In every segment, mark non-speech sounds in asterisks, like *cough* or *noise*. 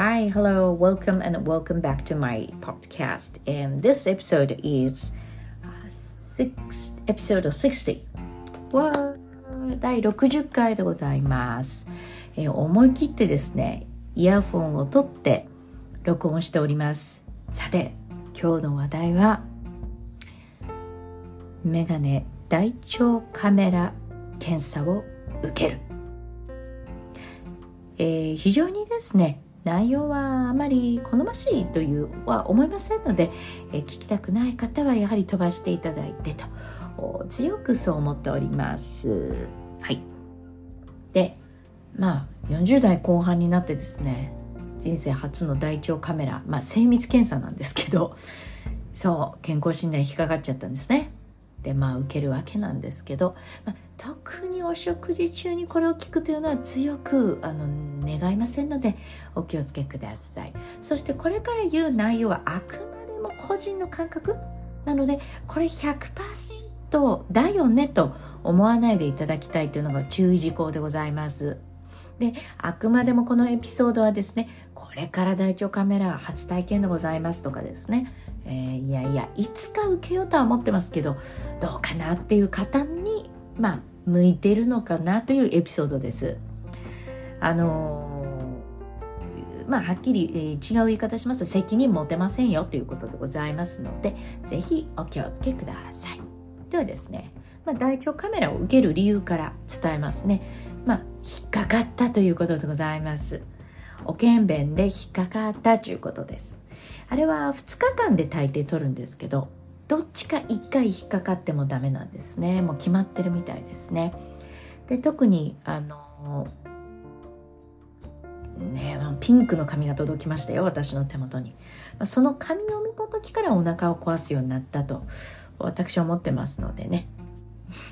Hi, hello, welcome and welcome back to my podcast. And this episode is uh, six, episode 60. わー第60回でございます、えー思い切ってですね、イヤフォンを取って録音しております。さて、今日の話題は、メガネ大腸カメラ検査を受ける。えー非常にですね内容はあまり好ましいというは思いませんので、え聞きたくない方はやはり飛ばしていただいてと強くそう思っております。はい。でまあ40代後半になってですね人生初の大腸カメラまあ精密検査なんですけどそう健康診断引っかかっちゃったんですね。でまあ受けるわけなんですけど、まあ、特にお食事中にこれを聞くというのは強くあの願いませんのでお気をつけください。そしてこれから言う内容はあくまでも個人の感覚。なのでこれ100%だよねと思わないでいただきたいというのが注意事項でございます。であくまでもこのエピソードはですねこれから大腸カメラ初体験でございますとかですね、えーいやいやいつか受けようとは思ってますけどどうかなっていう方にまあ向いてるのかなというエピソードです。あのーまあはっきり、えー違う言い方しますと責任持てませんよということでございますのでぜひお気をつけください。ではですね、まあ、大腸カメラを受ける理由から伝えますね。まあ引っかかったということでございます。おけんべんで引っかかったということです。あれは2日間で大抵取るんですけどどっちか1回引っかかってもダメなんですね。もう決まってるみたいですね。で特にあのねピンクの紙が届きましたよ私の手元に、その紙を見た時からお腹を壊すようになったと私は思ってますのでね。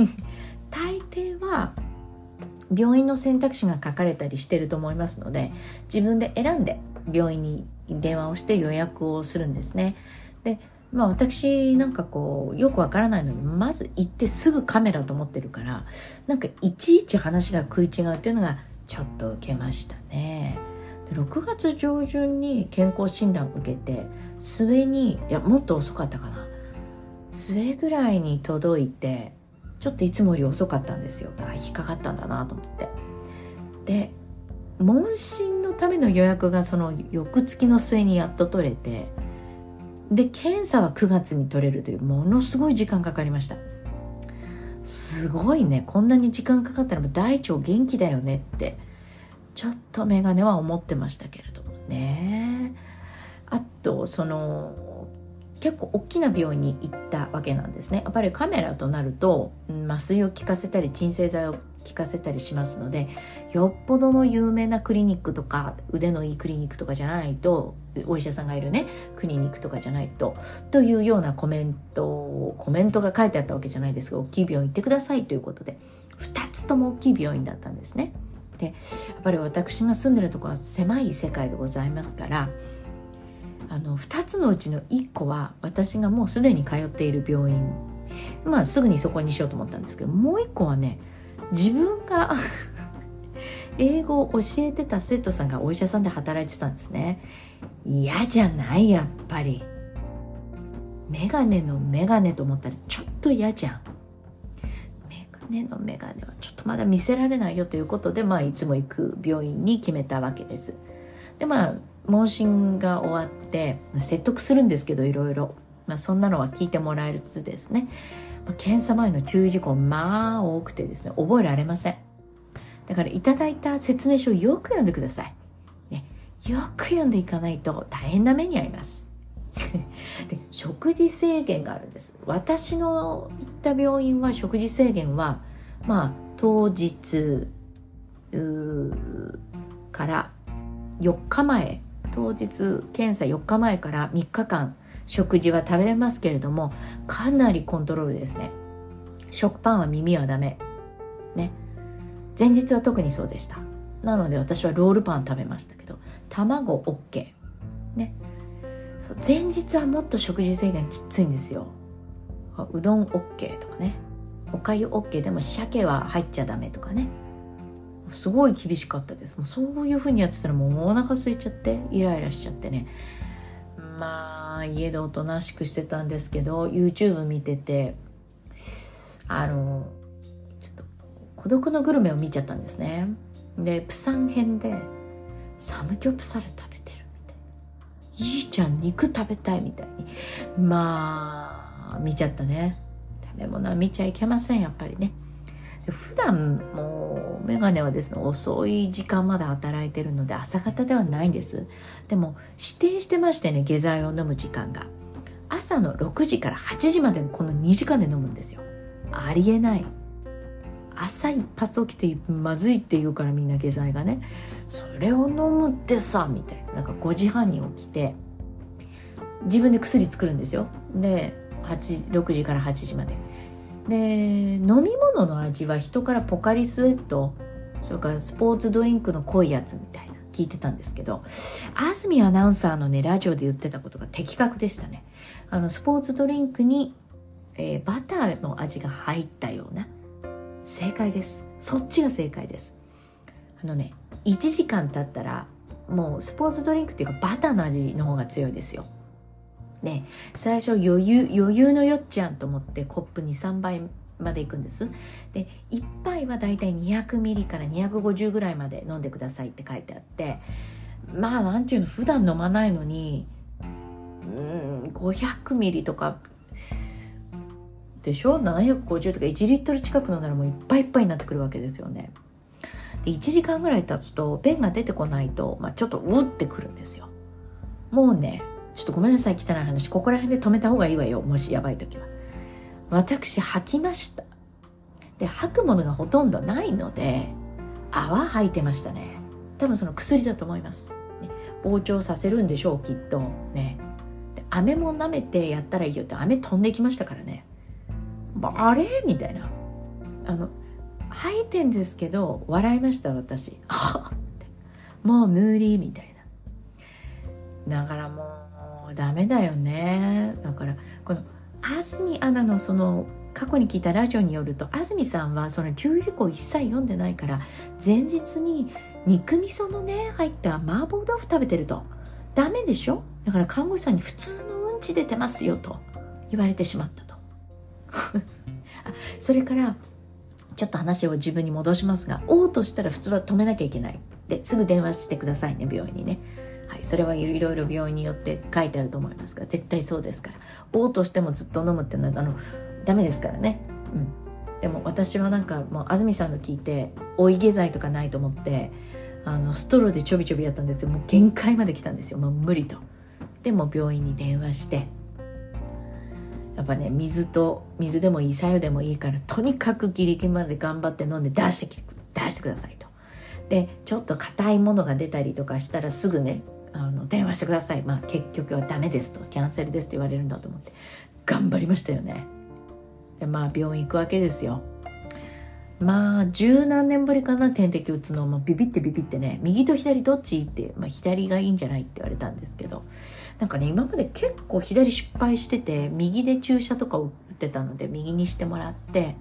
*laughs* 大抵は病院の選択肢が書かれたりしてると思いますので自分で選んで病院に電話をして予約をするんですね。でまあ私なんかこうよくわからないのにまず行ってすぐカメラと思ってるからなんかいちいち話が食い違うっていうのがちょっと受けましたね。で6月上旬に健康診断を受けて末にいやもっと遅かったかな。末ぐらいに届いてちょっといつもより遅かったんですよ。あ引っかかったんだなと思って。で問診のための予約がその翌月の末にやっと取れてで検査は9月に取れるというものすごい時間かかりました。すごいね。こんなに時間かかったらもう大腸元気だよねってちょっとメガネは思ってましたけれどもね。あとその結構大きな病院に行ったわけなんですね。やっぱりカメラとなると麻酔を効かせたり鎮静剤を効かせたりしますのでよっぽどの有名なクリニックとか腕のいいクリニックとかじゃないとお医者さんがいるねクリニックとかじゃないとというようなコメントコメントが書いてあったわけじゃないですが大きい病院行ってくださいということで2つとも大きい病院だったんですね。でやっぱり私が住んでるとこは狭い世界でございますからあの2つのうちの1個は私がもうすでに通っている病院まあすぐにそこにしようと思ったんですけどもう1個はね自分が *laughs* 英語を教えてた生徒さんがお医者さんで働いてたんですね。嫌じゃないやっぱり。メガネのメガネと思ったらちょっと嫌じゃん。メガネのメガネはちょっとまだ見せられないよということで、まあ、いつも行く病院に決めたわけです。でまあ問診が終わって説得するんですけどいろいろ、まあ、そんなのは聞いてもらえるつですね、検査前の注意事項まあ多くてですね覚えられません。だからいただいた説明書をよく読んでください、ね、よく読んでいかないと大変な目に遭います。*laughs* で食事制限があるんです。私の行った病院は食事制限はまあ当日から4日前。当日検査4日前から3日間食事は食べれますけれどもかなりコントロールですね。食パンは耳はダメ。ね。前日は特にそうでした。なので私はロールパン食べましたけど卵 OK ね。そう前日はもっと食事制限きついんですよ。うどん OK とかね。おかゆ OK でも鮭は入っちゃダメとかね。すごい厳しかったです。もうそういう風にやってたらもうお腹空いちゃってイライラしちゃってね。まああ家でおとなしくしてたんですけど YouTube 見ててあのちょっと孤独のグルメを見ちゃったんですね。でプサン編でサムギョプサル食べてるみたいな。いいじゃん肉食べたいみたいに。まあ見ちゃったね。食べ物は見ちゃいけませんやっぱりね。普段もうメガネはですね遅い時間まで働いてるので朝方ではないんです。でも指定してましてね下剤を飲む時間が。朝の6時から8時までのこの2時間で飲むんですよ。ありえない。朝一発起きてまずいって言うからみんな下剤がね。それを飲むってさみたいな。なんか5時半に起きて自分で薬作るんですよ。で6時から8時まで。で飲み物の味は人からポカリスエットそれからスポーツドリンクの濃いやつみたいな聞いてたんですけど安住アナウンサーのねラジオで言ってたことが的確でしたね。あのスポーツドリンクに、えー、バターの味が入ったような正解です。そっちが正解です。あのね1時間経ったらもうスポーツドリンクっていうかバターの味の方が強いですよ。で最初余裕余裕のよっちゃんと思ってコップ23杯までいくんです。で1杯はだいたい200ミリから250ぐらいまで飲んでくださいって書いてあって。まあなんていうの普段飲まないのにうん500ミリとか。でしょ？750とか1リットル近く飲んだらもういっぱいいっぱいになってくるわけですよね。で1時間ぐらい経つと便が出てこないと、まあ、ちょっとうってくるんですよ。もうねちょっとごめんなさい汚い話。ここら辺で止めた方がいいわよ。もしやばい時は。私吐きました。で吐くものがほとんどないので泡吐いてましたね。多分その薬だと思います、ね、膨張させるんでしょうきっと。ね。で飴も舐めてやったらいいよって。飴飛んできましたからね。あれ？みたいな。あの吐いてんですけど笑いました私。もう無理みたいな。だからもうダメだよね。だからこの安住アナのその過去に聞いたラジオによると安住さんはその注意事項一切読んでないから前日に肉味噌のね入った麻婆豆腐食べてると。ダメでしょ？だから看護師さんに普通のうんち出てますよと言われてしまったと。*laughs* それからちょっと話を自分に戻しますが嘔吐したら普通は止めなきゃいけない。ですぐ電話してくださいね病院にね。はい、それはいろいろ病院によって書いてあると思いますが絶対そうですから。嘔吐してもずっと飲むっていうのはあのダメですからね、うん、でも私はなんかもう安住さんの聞いて追い下剤とかないと思ってあのストローでちょびちょびやったんですよ。もう限界まで来たんですよ。もう無理と。でも病院に電話して。やっぱね水と水でもいいさ湯でもいいからとにかくギリギリまで頑張って飲んで出してき出してくださいと。でちょっと硬いものが出たりとかしたらすぐねあの電話してください。まあ結局はダメですと。キャンセルですと言われるんだと思って。頑張りましたよね。でまあ病院行くわけですよ。まあ十何年ぶりかな。点滴打つの。もビビってビビってね。右と左どっちって、まあ、左がいいんじゃないって言われたんですけど。なんかね今まで結構左失敗してて右で注射とか打ってたので右にしてもらって。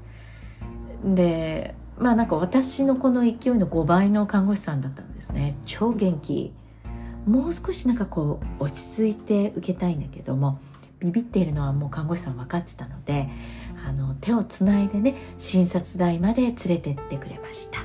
でまあなんか私のこの勢いの5倍の看護師さんだったんですね。超元気。もう少しなんかこう落ち着いて受けたいんだけどもビビっているのはもう看護師さん分かってたのであの手をつないでね診察台まで連れてってくれました。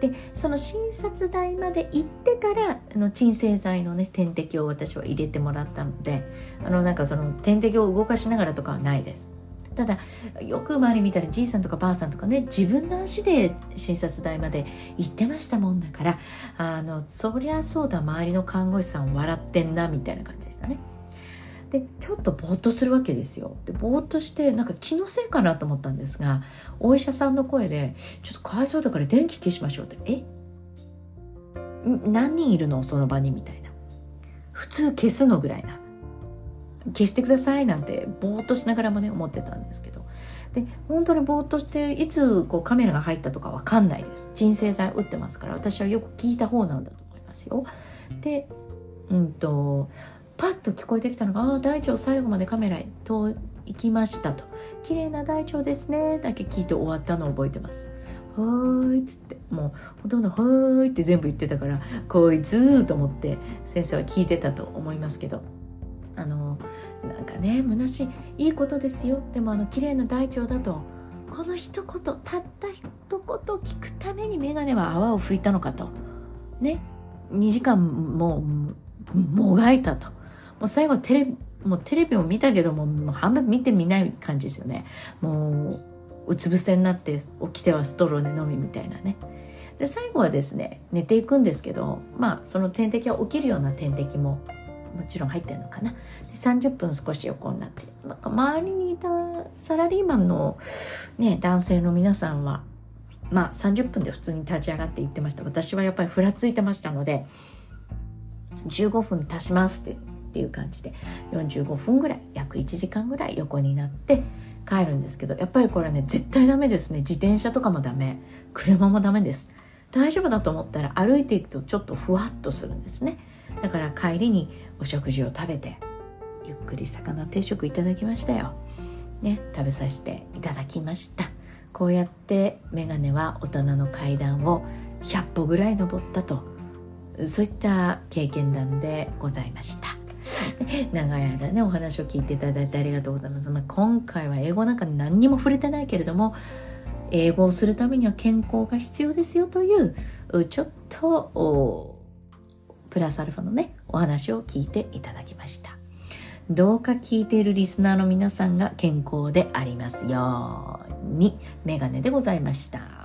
でその診察台まで行ってからあの鎮静剤のね点滴を私は入れてもらったのであのなんかその点滴を動かしながらとかはないです。ただよく周り見たらじいさんとかばあさんとかね自分の足で診察台まで行ってましたもんだからあのそりゃそうだ周りの看護師さん笑ってんなみたいな感じでしたね。でちょっとぼーっとするわけですよ。でぼーっとしてなんか気のせいかなと思ったんですがお医者さんの声で「ちょっとかわいそうだから電気消しましょう」って「え？何人いるの？その場に」みたいな普通消すの？ぐらいな。消してくださいなんてぼーっとしながらもね思ってたんですけど。で本当にぼーっとしていつこうカメラが入ったとかわかんないです。鎮静剤打ってますから私はよく聞いた方なんだと思いますよ。でうんとパッと聞こえてきたのが「ああ大腸最後までカメラと行きました」と「綺麗な大腸ですね」だけ聞いて終わったのを覚えてます。ーい」っつって。もうほとんど「はーい」って全部言ってたから「こいつ」と思って先生は聞いてたと思いますけど。あのなんかね虚しいいいことですよ。でもあの綺麗な大腸だとこの一言たった一言聞くために眼鏡は泡を吹いたのかと。ね。2時間もうもがいたと。もう最後テレもうテレビを見たけどももう半分見てみない感じですよね。もううつ伏せになって起きてはストローで飲みみたいなね。で最後はですね寝ていくんですけどまあその点滴が起きるような点滴ももちろん入ってるのかな。で30分少し横になってなんか周りにいたサラリーマンの、ね、男性の皆さんはまあ30分で普通に立ち上がって言ってました。私はやっぱりふらついてましたので15分足しますってっていう感じで45分ぐらい約1時間ぐらい横になって帰るんですけどやっぱりこれね絶対ダメですね。自転車とかもダメ。車もダメです。大丈夫だと思ったら歩いていくとちょっとふわっとするんですね。だから帰りにお食事を食べてゆっくり魚定食いただきましたよ。ね食べさせていただきました。こうやってメガネは大人の階段を100歩ぐらい登ったとそういった経験談でございました。長い間ねお話を聞いていただいてありがとうございます、まあ、今回は英語なんか何にも触れてないけれども英語をするためには健康が必要ですよというちょっとプラスアルファのねお話を聞いていただきました。どうか聞いているリスナーの皆さんが健康でありますようにメガネでございました。